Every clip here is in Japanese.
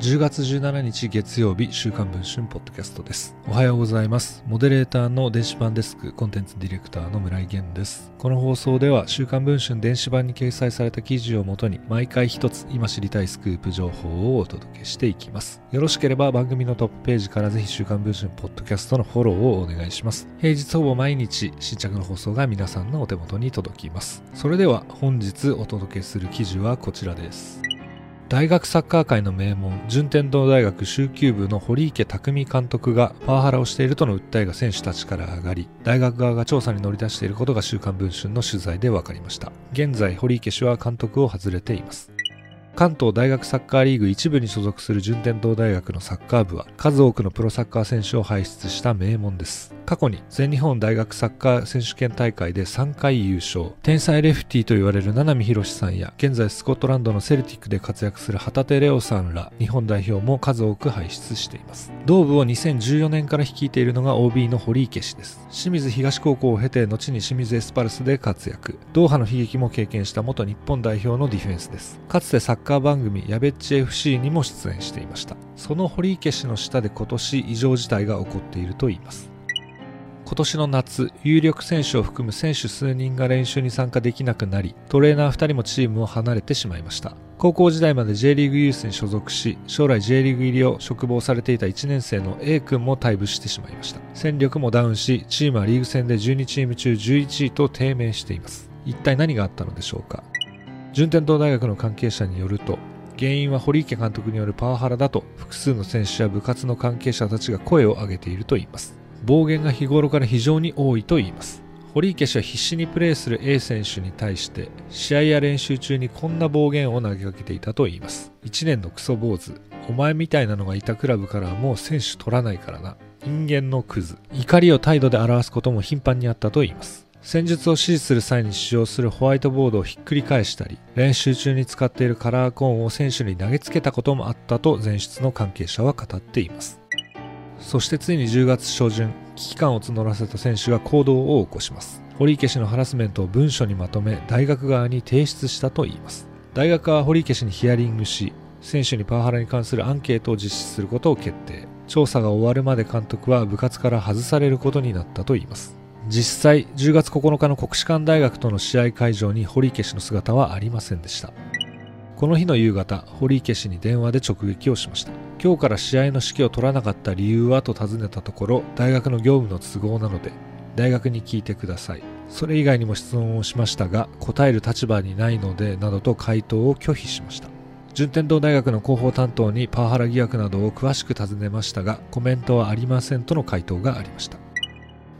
10月17日月曜日週刊文春ポッドキャストです。おはようございます。モデレーターの電子版デスクコンテンツディレクターの村井源です。この放送では週刊文春電子版に掲載された記事をもとに毎回一つ今知りたいスクープ情報をお届けしていきます。よろしければ番組のトップページからぜひ週刊文春ポッドキャストのフォローをお願いします。平日ほぼ毎日新着の放送が皆さんのお手元に届きます。それでは本日お届けする記事はこちらです。大学サッカー界の名門順天堂大学蹴球部の堀池匠監督がパワハラをしているとの訴えが選手たちから上がり大学側が調査に乗り出していることが週刊文春の取材で分かりました。現在堀池氏は監督を外れています。関東大学サッカーリーグ一部に所属する順天堂大学のサッカー部は数多くのプロサッカー選手を輩出した名門です。過去に全日本大学サッカー選手権大会で3回優勝。天才レフティーと言われる七海博さんや現在スコットランドのセルティックで活躍する旗手レオさんら日本代表も数多く輩出しています。同部を2014年から率いているのが OB の堀池氏です。清水東高校を経て後に清水エスパルスで活躍。ドーハの悲劇も経験した元日本代表のディフェンスです。かつてサッカー番組やべっち FC にも出演していました。その堀池氏の下で今年異常事態が起こっているといいます。今年の夏、有力選手を含む選手数人が練習に参加できなくなり、トレーナー2人もチームを離れてしまいました。高校時代まで J リーグユースに所属し、将来 J リーグ入りを嘱望されていた1年生の A 君も退部してしまいました。戦力もダウンし、チームはリーグ戦で12チーム中11位と低迷しています。一体何があったのでしょうか？順天堂大学の関係者によると、原因は堀池監督によるパワハラだと複数の選手や部活の関係者たちが声を上げているといいます。暴言が日頃から非常に多いと言います。堀池氏は必死にプレーする A 選手に対して試合や練習中にこんな暴言を投げかけていたと言います。1年のクソ坊主。お前みたいなのがいたクラブからはもう選手取らないからな。人間のクズ。怒りを態度で表すことも頻繁にあったと言います。戦術を指示する際に使用するホワイトボードをひっくり返したり練習中に使っているカラーコーンを選手に投げつけたこともあったと前出の関係者は語っています。そしてついに10月初旬、危機感を募らせた選手が行動を起こします。堀池氏のハラスメントを文書にまとめ、大学側に提出したといいます。大学は堀池氏にヒアリングし、選手にパワハラに関するアンケートを実施することを決定。調査が終わるまで監督は部活から外されることになったといいます。実際、10月9日の国士舘大学との試合会場に堀池氏の姿はありませんでした。この日の夕方、堀池氏に電話で直撃をしました。今日から試合の指揮を取らなかった理由はと尋ねたところ、大学の業務の都合なので、大学に聞いてください。それ以外にも質問をしましたが、答える立場にないので、などと回答を拒否しました。順天堂大学の広報担当にパワハラ疑惑などを詳しく尋ねましたが、コメントはありませんとの回答がありました。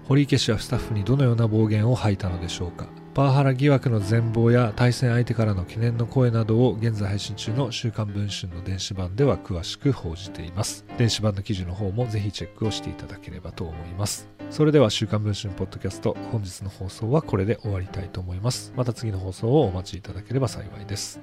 堀池氏はスタッフにどのような暴言を吐いたのでしょうか。パワハラ疑惑の全貌や対戦相手からの懸念の声などを現在配信中の週刊文春の電子版では詳しく報じています。電子版の記事の方もぜひチェックをしていただければと思います。それでは週刊文春ポッドキャスト本日の放送はこれで終わりたいと思います。また次の放送をお待ちいただければ幸いです。